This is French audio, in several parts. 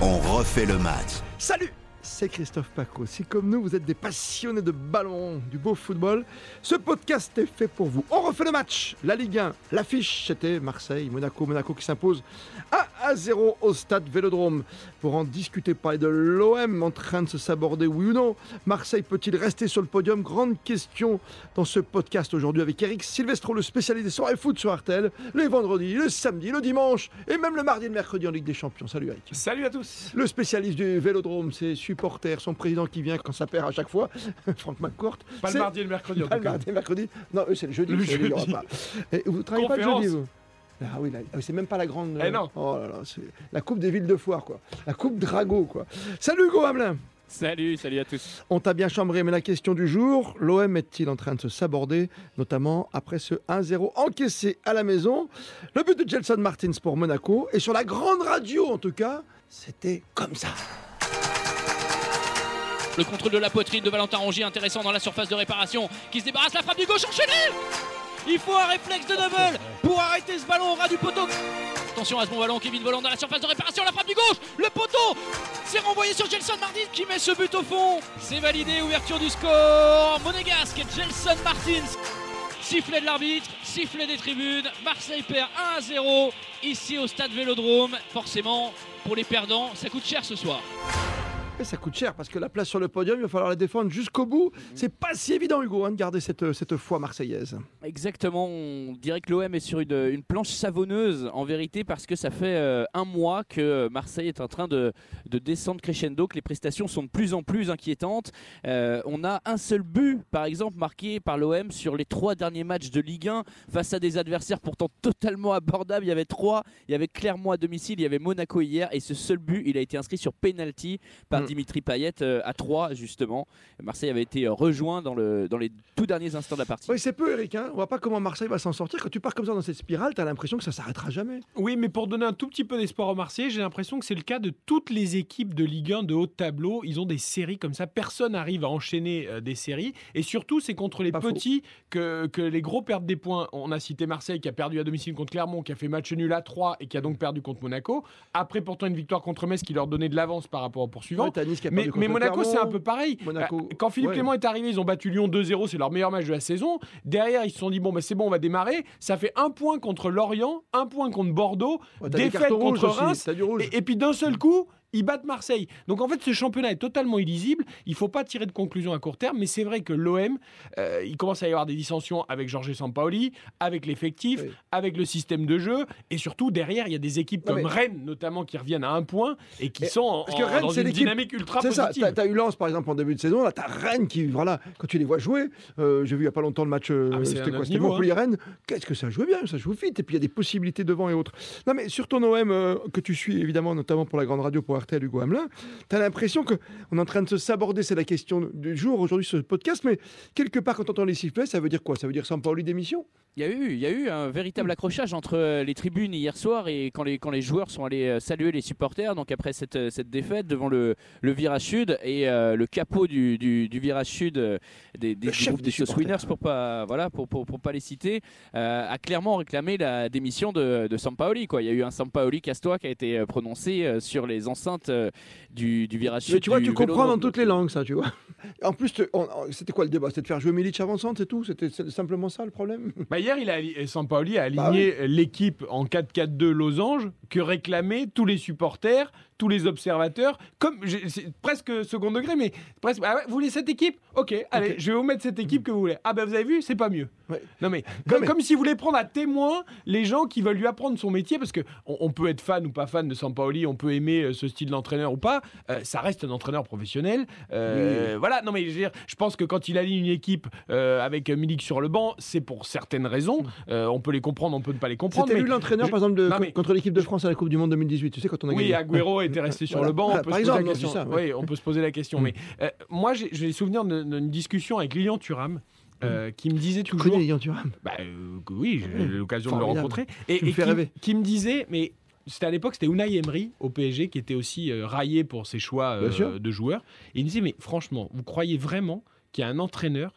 On refait le match. Salut c'est Christophe Paco. Si comme nous, vous êtes des passionnés de ballon, du beau football, ce podcast est fait pour vous. On refait le match. La Ligue 1, l'affiche, c'était Marseille, Monaco, Monaco qui s'impose 1 à 0 au stade Vélodrome. Pour en discuter, parler de l'OM en train de se saborder, oui ou non Marseille peut-il rester sur le podium? Grande question dans ce podcast aujourd'hui avec Eric Silvestro, le spécialiste des soirées foot sur Artel, les vendredis, le samedi, le dimanche et même le mardi et le mercredi en Ligue des Champions. Salut Eric. Salut à tous. Le spécialiste du Vélodrome, c'est supporter, son président qui vient quand ça perd à chaque fois, Franck McCourt. Pas le mardi et le mercredi en Pas tout le cas. mardi et le mercredi. Non, eux, c'est le jeudi. Le c'est- il y aura jeudi. pas. Et vous travaillez pas le jeudi, vous ah ah oui, c'est même pas la grande. Eh non. Oh là là, c'est la coupe des villes de foire, quoi. La coupe Drago, quoi. Salut Hugo Hamelin. Salut, salut à tous. On t'a bien chambré, mais la question du jour, l'OM est-il en train de se saborder, notamment après ce 1-0 encaissé à la maison? Le but de Gelson Martins pour Monaco, et sur la grande radio en tout cas, c'était comme ça. Le contrôle de la poitrine de Valentin Rongier intéressant dans la surface de réparation qui se débarrasse la frappe du gauche enchaînée Il faut un réflexe de double pour arrêter ce ballon au ras du poteau. Attention à ce bon ballon, Kevin volant dans la surface de réparation, la frappe du gauche, le poteau C'est renvoyé sur Gelson Martins qui met ce but au fond. C'est validé, ouverture du score. Monégasque, Gelson Martins. Sifflet de l'arbitre, sifflet des tribunes, Marseille perd 1 à 0 ici au stade Vélodrome. Forcément, pour les perdants, ça coûte cher ce soir. Ça coûte cher parce que la place sur le podium, il va falloir la défendre jusqu'au bout. C'est pas si évident, Hugo, hein, de garder cette, cette foi marseillaise. Exactement, on dirait que l'OM est sur une, une planche savonneuse en vérité parce que ça fait euh, un mois que Marseille est en train de, de descendre crescendo, que les prestations sont de plus en plus inquiétantes. Euh, on a un seul but, par exemple, marqué par l'OM sur les trois derniers matchs de Ligue 1 face à des adversaires pourtant totalement abordables. Il y avait trois, il y avait Clermont à domicile, il y avait Monaco hier et ce seul but, il a été inscrit sur penalty par Mm. Dimitri Payet euh, à 3 justement. Marseille avait été euh, rejoint dans, le, dans les tout derniers instants de la partie. Oui, c'est peu, Eric. Hein. On voit pas comment Marseille va s'en sortir. Quand tu pars comme ça dans cette spirale, tu as l'impression que ça s'arrêtera jamais. Oui, mais pour donner un tout petit peu d'espoir aux Marseillais, j'ai l'impression que c'est le cas de toutes les équipes de Ligue 1 de haut de tableau. Ils ont des séries comme ça. Personne n'arrive à enchaîner euh, des séries. Et surtout, c'est contre les Pas petits que, que les gros perdent des points. On a cité Marseille qui a perdu à domicile contre Clermont, qui a fait match nul à 3 et qui a donc perdu contre Monaco. Après, pourtant, une victoire contre Metz qui leur donnait de l'avance par rapport au poursuivant. Ouais, t'as Nice qui a Mais, perdu mais contre Monaco, c'est un peu pareil. Monaco, Euh, Quand Philippe ouais. Clément est arrivé, ils ont battu Lyon 2-0, c'est leur meilleur match de la saison. Derrière, ils se sont dit bon, bah, c'est bon, on va démarrer. Ça fait un point contre Lorient, un point contre Bordeaux, Ouais, défaite contre Reims. et puis d'un seul coup, ils battent Marseille. Donc en fait, ce championnat est totalement illisible. Il faut pas tirer de conclusion à court terme, mais c'est vrai que l'OM, euh, il commence à y avoir des dissensions avec Jorge Sampaoli, avec l'effectif, Oui. avec le système de jeu, et surtout derrière, il y a des équipes Non, comme mais- Rennes notamment qui reviennent à un point et qui sont en, parce que en- Rennes, dans c'est une dynamique ultra C'est ça, positive. t'as t'as eu Lens par exemple en début de saison, là t'as Rennes qui, voilà, quand tu les vois jouer, euh, j'ai vu il y a pas longtemps le match, euh, Ah, c'était quoi C'était niveau, hein. Montpellier-Rennes, qu'est-ce que ça joue bien, ça joue vite, et puis il y a des possibilités devant et autres. Non mais sur ton OM, euh, que tu suis évidemment, notamment pour la grande radio, pour RTL, Hugo Hamelin, t'as l'impression qu'on est en train de se saborder, c'est la question du jour aujourd'hui ce podcast, mais quelque part quand on entend les sifflets, ça veut dire quoi? Ça veut dire Sampaoli démission? Il y, a eu, il y a eu un véritable accrochage entre euh, les tribunes hier soir et quand les, quand les joueurs sont allés euh, saluer les supporters, donc après cette, euh, cette défaite devant le, le virage sud et euh, le capot du, du, du virage sud des, des, du des des. Winners pour pas, voilà, pour, pour, pour pas les citer, euh, a clairement réclamé la démission de, de Sampaoli. Quoi. Il y a eu un Sampaoli casse-toi qui a été prononcé sur les enceintes euh, du, du virage sud. Mais tu vois, du tu comprends dans toutes les langues ça, tu vois. En plus, c'était quoi le débat? C'était de faire jouer Milic avant-centre, c'est tout? C'était c'est simplement ça le problème? Bah hier, il a, Sampaoli a Bah aligné l'équipe en 4-4-2 losange que réclamaient tous les supporters, tous les observateurs, comme c'est presque second degré, mais presque. Ah ouais, vous voulez cette équipe? Ok, allez, je vais vous mettre cette équipe que vous voulez. Ah ben vous avez vu, c'est pas mieux. Ouais. Non mais comme, mais- comme s'il voulait prendre à témoin les gens qui veulent lui apprendre son métier, parce que on, on peut être fan ou pas fan de Sampaoli, on peut aimer euh, ce style d'entraîneur ou pas, euh, ça reste un entraîneur professionnel. Euh, Voilà, non mais je veux dire, je pense que quand il aligne une équipe euh, avec Milik sur le banc, c'est pour certaines raisons. Euh, on peut les comprendre, on peut ne pas les comprendre. C'était lui l'entraîneur, je- par exemple, de- Non, mais- contre l'équipe de France à la Coupe du Monde 2018. Tu sais, quand on a Oui, gagné. Agüero était resté sur Voilà. le banc. Voilà, on peut par se exemple, poser la question. c'est ça, ouais. Oui, on peut se poser la question. Mm. Mais euh, moi, j'ai souvenir d'une discussion avec Lilian Thuram. euh, qui me disait Mm. Tu toujours connais Lilian Thuram? Bah, euh, oui, j'ai eu l'occasion de le rencontrer. Et, me et qui, rêver. qui me disait, mais c'était à l'époque, c'était Unai Emery au PSG qui était aussi euh, raillé pour ses choix euh, de joueurs. Et il me disait, mais franchement, vous croyez vraiment qu'il y a un entraîneur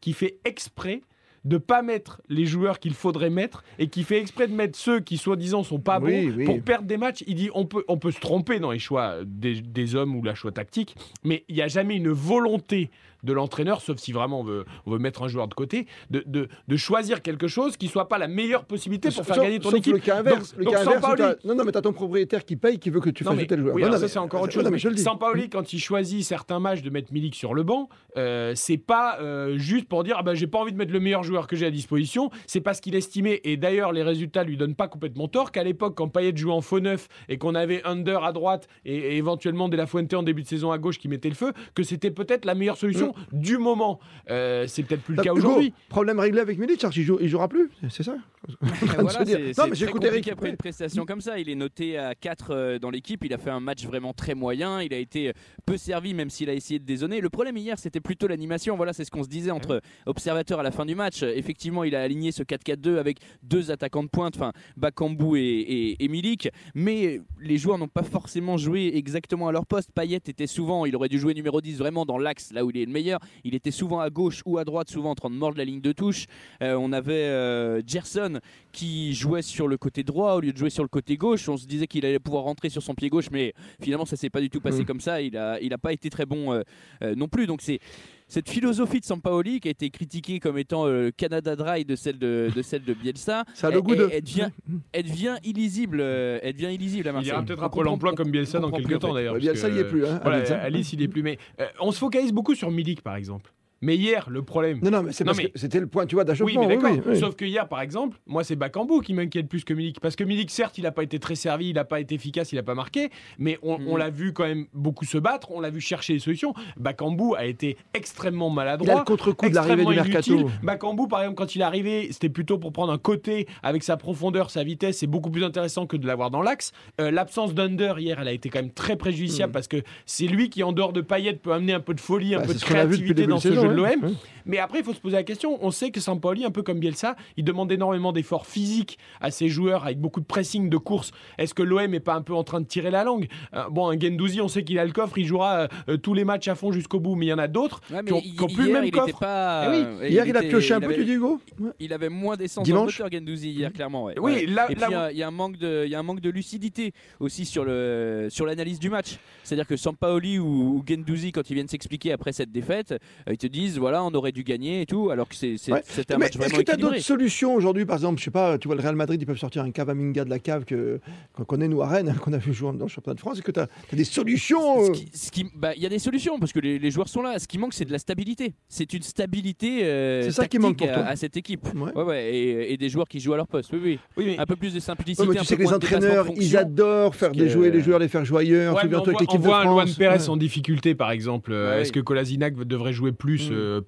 qui fait exprès de pas mettre les joueurs qu'il faudrait mettre et qui fait exprès de mettre ceux qui soi-disant sont pas Oui, bons oui. pour perdre des matchs. Il dit on peut, on peut se tromper dans les choix des, des hommes ou la choix tactique, mais il n'y a jamais une volonté de l'entraîneur, sauf si vraiment on veut, on veut mettre un joueur de côté, de, de, de choisir quelque chose qui soit pas la meilleure possibilité pour faire gagner ton sauf équipe. le cas inverse. Donc- le donc cas inverse, non, non, mais t'as ton propriétaire qui paye, qui veut que tu non, fasses mais, tel joueur. oui, Non, non, ça c'est encore autre non, chose. mais je le dis. Sampaoli, quand il choisit certains matchs de mettre Milik sur le banc, euh, c'est pas euh, juste pour dire ah ben, j'ai pas envie de mettre le meilleur joueur que j'ai à disposition. C'est parce qu'il estimait, et d'ailleurs les résultats lui donnent pas complètement tort, qu'à l'époque quand Payet jouait en faux neuf et qu'on avait Under à droite et, et éventuellement De La Fuente en début de saison à gauche qui mettait le feu, que c'était peut-être la meilleure solution du moment. Euh, c'est peut-être plus le cas aujourd'hui. Problème réglé avec Milic, il, joue, il jouera plus, c'est ça voilà, Non, mais très j'écoute compliqué Eric. après une prestation comme ça. Il est noté à 4 dans l'équipe. Il a fait un match vraiment très moyen. Il a été peu servi, même s'il a essayé de dézonner. Le problème hier, c'était plutôt l'animation. Voilà, c'est ce qu'on se disait entre observateurs à la fin du match. Effectivement, il a aligné ce 4-4-2 avec deux attaquants de pointe, enfin Bakambu et, et, et Milik. Mais les joueurs n'ont pas forcément joué exactement à leur poste. Payet était souvent, il aurait dû jouer numéro 10 vraiment dans l'axe, là où il est le meilleur. Il était souvent à gauche ou à droite, souvent en train de mordre la ligne de touche. Euh, on avait euh, Gerson qui jouait sur le côté droit au lieu de jouer sur le côté gauche. On se disait qu'il allait pouvoir rentrer sur son pied gauche, mais finalement ça s'est pas du tout passé Mm. comme ça. Il a, il a pas été très bon euh, non plus. Donc c'est cette philosophie de Sampaoli qui a été critiquée comme étant euh, le Canada Dry de celle de, de celle de Bielsa. Ça a le elle, goût de. elle- elle devient, elle devient illisible. euh, Elle devient illisible à Il Marseille. ira peut-être On à Pôle emploi on- comme Bielsa dans quelques temps d'ailleurs. Bielsa, il y est plus, hein, voilà. Alice, il est plus. Mais euh, on se focalise beaucoup sur Milik par exemple. Mais hier, le problème. Non, non, mais c'est Non, parce mais- que c'était le point, tu vois, d'achoppement. Oui, mais d'accord. oui, oui. Sauf que hier, par exemple, moi, c'est Bakambu qui m'inquiète plus que Milik. Parce que Milik, certes, il n'a pas été très servi, il n'a pas été efficace, il n'a pas marqué. Mais on, Mhm. on l'a vu quand même beaucoup se battre, on l'a vu chercher des solutions. Bakambu a été extrêmement Il a maladroit. le contre-coup de l'arrivée du mercato. inutile. Bakambu, par exemple, quand il est arrivé, c'était plutôt pour prendre un côté avec sa profondeur, sa vitesse. C'est beaucoup plus intéressant que de l'avoir dans l'axe. Euh, L'absence d'Under hier, elle a été quand même très préjudiciable Mm. parce que c'est lui qui, en dehors de Payet, peut amener un peu de folie, un Bah, peu de créativité dans ce saison, de l'OM. Mais après, il faut se poser la question. On sait que Sampaoli, un peu comme Bielsa, il demande énormément d'efforts physiques à ses joueurs avec beaucoup de pressing, de course. Est-ce que l'OM est pas un peu en train de tirer la langue? Euh, Bon, un Gendouzi, on sait qu'il a le coffre, il jouera euh, tous les matchs à fond jusqu'au bout, mais il y en a d'autres Ouais, qui ont, mais qui ont hi- plus le même il était coffre. pas. Eh oui, euh, Hier, il a était- pioché un il peu, tu dis, Hugo? Ouais. Il avait moins d'essence le moteur Gendouzi hier clairement. ouais. Oui, là- Et puis là- il y a- il y, a un manque de, il y a un manque de lucidité aussi sur le sur l'analyse du match. C'est-à-dire que Sampaoli ou, ou Gendouzi quand ils viennent s'expliquer après cette défaite, ils te disent voilà on aurait dû gagner et tout, alors que c'est c'est- Ouais. c'était un Mais match est-ce que tu as d'autres solutions aujourd'hui Par exemple, je sais pas, tu vois, le Real Madrid, ils peuvent sortir un Cavaminga de la cave que- qu'on connaît, nous, à Rennes, qu'on a vu jouer dans le championnat de France. Est-ce que tu as, des solutions Ce euh, qui- ce qui- bah, Il y a des solutions parce que les, les joueurs sont là. Ce qui manque, c'est de la stabilité. C'est une stabilité euh, C'est ça qui manque pour à, toi. à cette équipe. Ouais. Ouais, ouais, et, et des joueurs qui jouent à leur poste. Oui, oui. Oui, mais- Un peu plus de simplicité. Ouais, mais un tu sais peu que les entraîneurs, ils adorent faire des jouer les joueurs, les faire jouer ailleurs. Ouais, on avec voit, l'équipe on de voit un France. Luan Pérez Ouais. en difficulté, par exemple. Euh, Ouais, Est-ce que Kolasinac devrait jouer plus Mm.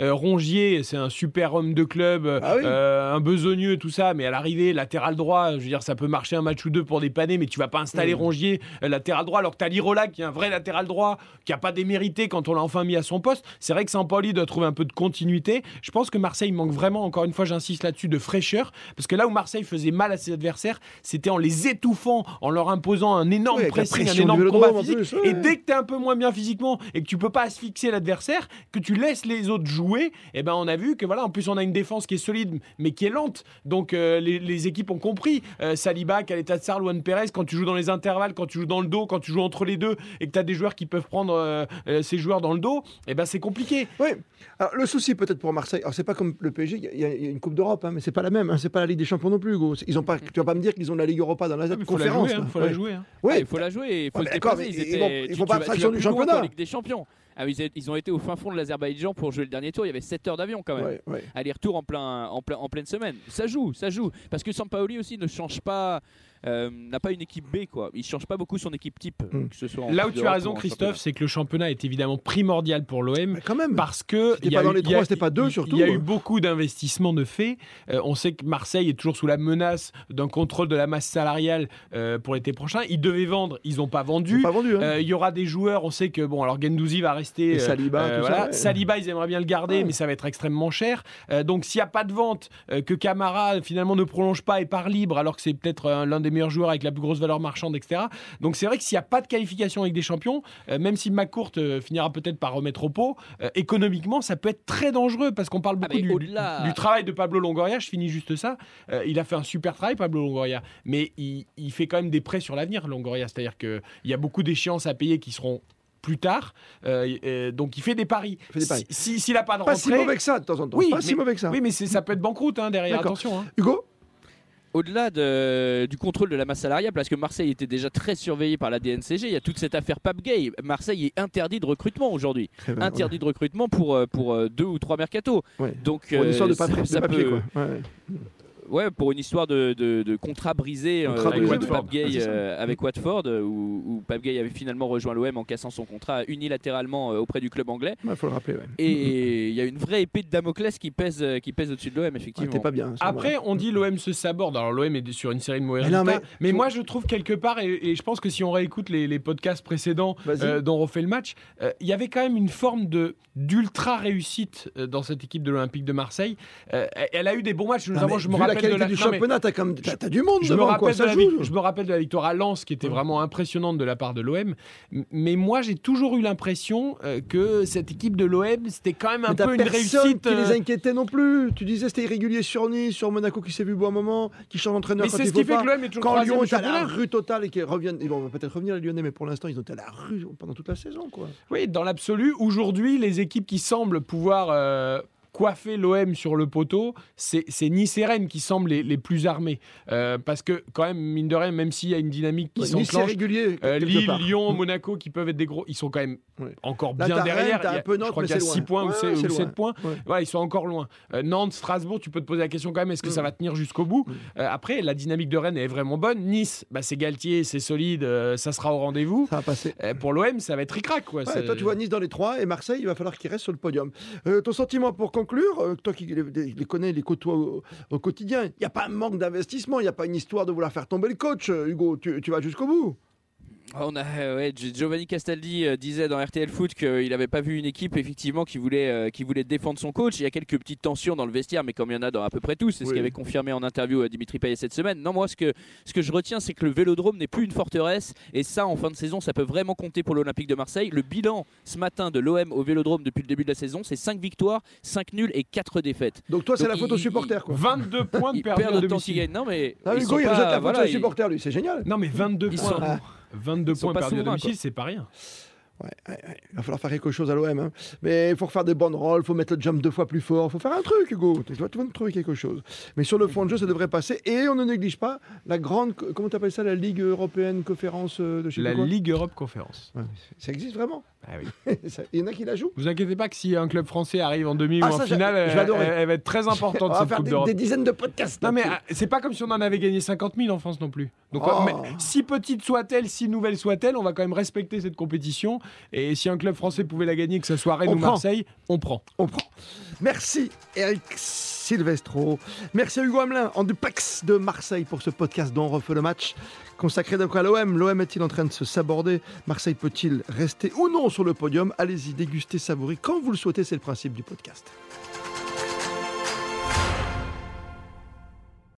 Euh. Euh, Rongier, c'est un super homme de club, Ah oui. euh, un besogneux, tout ça, mais à l'arrivée, latéral droit, je veux dire, ça peut marcher un match ou deux pour dépanner, mais tu vas pas installer Mm. Rongier euh, latéral droit, alors que t'as Lirola qui est un vrai latéral droit, qui a pas démérité quand on l'a enfin mis à son poste. C'est vrai que Sampaoli doit trouver un peu de continuité. Je pense que Marseille manque vraiment, encore une fois, j'insiste là-dessus, de fraîcheur, parce que là où Marseille faisait mal à ses adversaires, c'était en les étouffant, en leur imposant un énorme la pressing, un énorme combat physique. plus, ouais. Et dès que tu es un peu moins bien physiquement et que tu peux pas asphyxier l'adversaire, que tu laisses les autres jouer, et ben on a vu que voilà, en plus on a une défense qui est solide mais qui est lente. Donc euh, les, les équipes ont compris. Euh, Saliba, Caleta Luan Perez, quand tu joues dans les intervalles, quand tu joues dans le dos, quand tu joues entre les deux et que tu as des joueurs qui peuvent prendre euh, euh, ces joueurs dans le dos, et ben c'est compliqué. Oui. Alors, le souci peut-être pour Marseille, alors c'est pas comme le PSG, il y a- il y, a une Coupe d'Europe, hein, mais c'est pas la même, hein, c'est pas la Ligue des Champions non plus, Hugo. Ils ont pas, tu vas pas me dire qu'ils ont la Ligue Europa dans la Il faut la conférence. jouer, hein, là. faut Ouais. la jouer. hein. Ah, il faut la jouer, il faut Ouais, se déplacer. Ils étaient- ils tu- font pas abstraction du championnat. Ligue des Champions. Ah, ils, ont été au fin fond de l'Azerbaïdjan pour jouer le dernier tour. Il y avait 7 heures d'avion quand même. Ouais, ouais. Aller-retour en, plein, en, plein, en pleine semaine. Ça joue, ça joue. Parce que Sampaoli aussi ne change pas, euh, n'a pas une équipe B. Quoi. Il change pas beaucoup son équipe type. Mm. Que ce soit en Là où tu as raison, Christophe, c'est que le championnat est évidemment primordial pour l'OM. Mais quand même. Parce que C'était il y a pas dans eu- les trois, c'était pas deux, surtout. Il y a eu beaucoup d'investissements de fait. Euh, on sait que Marseille est toujours sous la menace d'un contrôle de la masse salariale euh, pour l'été prochain. Ils devaient vendre, ils n'ont pas Ils vendu. ont pas vendu. hein. Euh, Il y aura des joueurs, on sait que bon, alors Gendouzi va rester. Et euh, Saliba, euh, tout ça, ouais. Saliba, ils aimeraient bien le garder, Ouais. mais ça va être extrêmement cher. Euh, donc s'il n'y a pas de vente, euh, que Camara finalement ne prolonge pas et part libre, alors que c'est peut-être euh, l'un des des meilleurs joueurs avec la plus grosse valeur marchande, etc. Donc c'est vrai que s'il n'y a pas de qualification avec des champions, euh, même si McCourt euh, finira peut-être par remettre au pot, euh, économiquement, ça peut être très dangereux parce qu'on parle beaucoup mais du, travail de Pablo Longoria. Je finis juste ça. Euh, il a fait un super travail, Pablo Longoria, mais il, il fait quand même des prêts sur l'avenir, Longoria. C'est-à-dire qu'il y a beaucoup d'échéances à payer qui seront plus tard. Euh, euh, donc il fait des paris. paris. Si- si- S'il n'a pas de Pas si mauvais que ça de temps en temps. Oui, pas si mais- mauvais que ça. Oui, mais c'est- ça peut être banqueroute hein, derrière. Attention. hein. Hugo? Au-delà de- du contrôle de la masse salariale, parce que Marseille était déjà très surveillé par la DNCG, il y a toute cette affaire Pape Gay. Marseille est interdit de recrutement aujourd'hui. Très bien, Interdit de recrutement pour, euh, pour euh, deux ou trois mercatos. ouais. Donc, Pour une euh, histoire de, ça- papier, de ça papier, peut- quoi. Ouais. Ouais, pour une histoire de, de, de contrat brisé euh, Contrat Gay Ah, euh, avec Watford, euh, où, où Pape Gay avait finalement rejoint l'OM en cassant son contrat unilatéralement auprès du club anglais. Il faut le rappeler. Ouais. Et il y a une vraie épée de Damoclès qui pèse, qui pèse au-dessus de l'OM, effectivement. Pas bien. Après, on dit l'OM se saborde. Alors l'OM est sur une série de mauvais Mais non, mais- Mais, moi, je trouve quelque part, et, et je pense que si on réécoute les, les podcasts précédents euh, dont on refait le match, euh, il y avait quand même une forme de d'ultra réussite dans cette équipe de l'Olympique de Marseille. Euh, elle a eu des bons matchs. Notamment, je me vu rappelle de qualité la du non, championnat, t'as comme t'as- t'as du monde je me, devant, quoi. rappelle de Ça la, joue. vic- je me rappelle de la victoire à Lens qui était vraiment impressionnante de la part de l'OM. Mais moi, j'ai toujours eu l'impression euh, que cette équipe de l'OM, c'était quand même un Mais peu une réussite. qui les euh, inquiétait non plus. Tu disais c'était irrégulier sur Nice, sur Monaco qui s'est vu beau un moment, qui change d'entraîneur Mais quand c'est ce qui fait pas. que l'OM est toujours Quand Lyon est à la rue totale et qu'ils reviennent, ils vont peut-être revenir les Lyonnais, mais pour l'instant ils ont été à la rue pendant toute la saison, quoi. Oui, dans l'absolu, aujourd'hui, les équipes qui semblent pouvoir euh, coiffer l'OM sur le poteau, c'est Nice et Rennes qui semblent les, les plus armés. Euh, parce que, quand même, mine de rien, même s'il y a une dynamique qui Ouais, Nice s'enclenche, régulier. euh, quelque Lille, part. Lyon, Monaco, qui peuvent être des gros, ils sont quand même Ouais. encore bien derrière. un peu je Nantes, crois mais qu'il y a c'est 6 loin. points ou Ouais, c'est- c'est ou 7 loin. points. Ils sont encore loin. Euh, Nantes, Strasbourg, tu peux te poser la question quand même, est-ce que ça Mm. va tenir jusqu'au bout? Euh, Après, la dynamique de Rennes est vraiment bonne. Nice, bah, c'est Galtier, c'est solide, ça sera au rendez-vous. Ça va passer. Pour l'OM, ça va être ric-rac. Quoi. Toi, tu vois Nice dans les trois et Marseille, il va falloir qu'il reste sur le podium. Ton sentiment pour conclure, euh, toi qui les, connais, les côtoies au, quotidien, il n'y a pas un manque d'investissement, il n'y a pas une histoire de vouloir faire tomber le coach, euh, Hugo. Tu vas jusqu'au bout. On a, euh, ouais, Gi- Giovanni Castaldi euh, disait dans RTL Foot qu'il n'avait pas vu une équipe effectivement qui voulait, euh, qui voulait défendre son coach. Il y a quelques petites tensions dans le vestiaire, mais comme il y en a dans à peu près tous, c'est ce Oui. qu'avait confirmé en interview euh, Dimitri Payet cette semaine. Non, moi ce que, ce que je retiens, c'est que le Vélodrome n'est plus une forteresse, et ça en fin de saison, ça peut vraiment compter pour l'Olympique de Marseille. Le bilan ce matin de l'OM au Vélodrome depuis le début de la saison, c'est 5 victoires, 5 nuls et 4 défaites. Donc toi, c'est la faute aux supporters, quoi. 22 points de Ils perdu perdent à autant qu'ils domicile. gagnent. Non, mais Ah, ils Hugo, il pas- rejette la faute voilà, ils- supporters, lui, c'est génial. Non, mais 22 Ils points. sont- Ah. 22 sont points perdus à domicile, c'est pas rien. Ouais, ouais, ouais. Il va falloir faire quelque chose à l'OM. hein. Mais il faut refaire des bonnes rolls, il faut mettre le jump deux fois plus fort, il faut faire un truc, Hugo. Tu dois, trouver quelque chose. Mais sur le fond de jeu, ça devrait passer. Et on ne néglige pas la grande, comment tu appelles ça, la Ligue européenne conférence euh, de sais La quoi Ligue Europe Conférence. Ouais, Ça existe vraiment Ah oui. Il y en a qui la jouent? Vous inquiétez pas que si un club français arrive en demi Ah, ou en ça, finale, elle, va être très importante On va cette faire Coupe des, d'Europe. des dizaines de podcasts. Non mais ah, c'est pas comme si on en avait gagné 50 000 en France non plus. Donc Oh. mais si petite soit-elle, si nouvelle soit-elle, on va quand même respecter cette compétition. Et si un club français pouvait la gagner, que ce soit Rennes On ou prend. Marseille, on prend. On prend. Merci Eric Silvestro. Merci à Hugo Hamelin en duplex de Marseille pour ce podcast dont on refait le match consacré donc à l'OM. L'OM est-il en train de se saborder? Marseille peut-il rester ou non le podium Allez-y, dégustez, savourez quand vous le souhaitez, c'est le principe du podcast.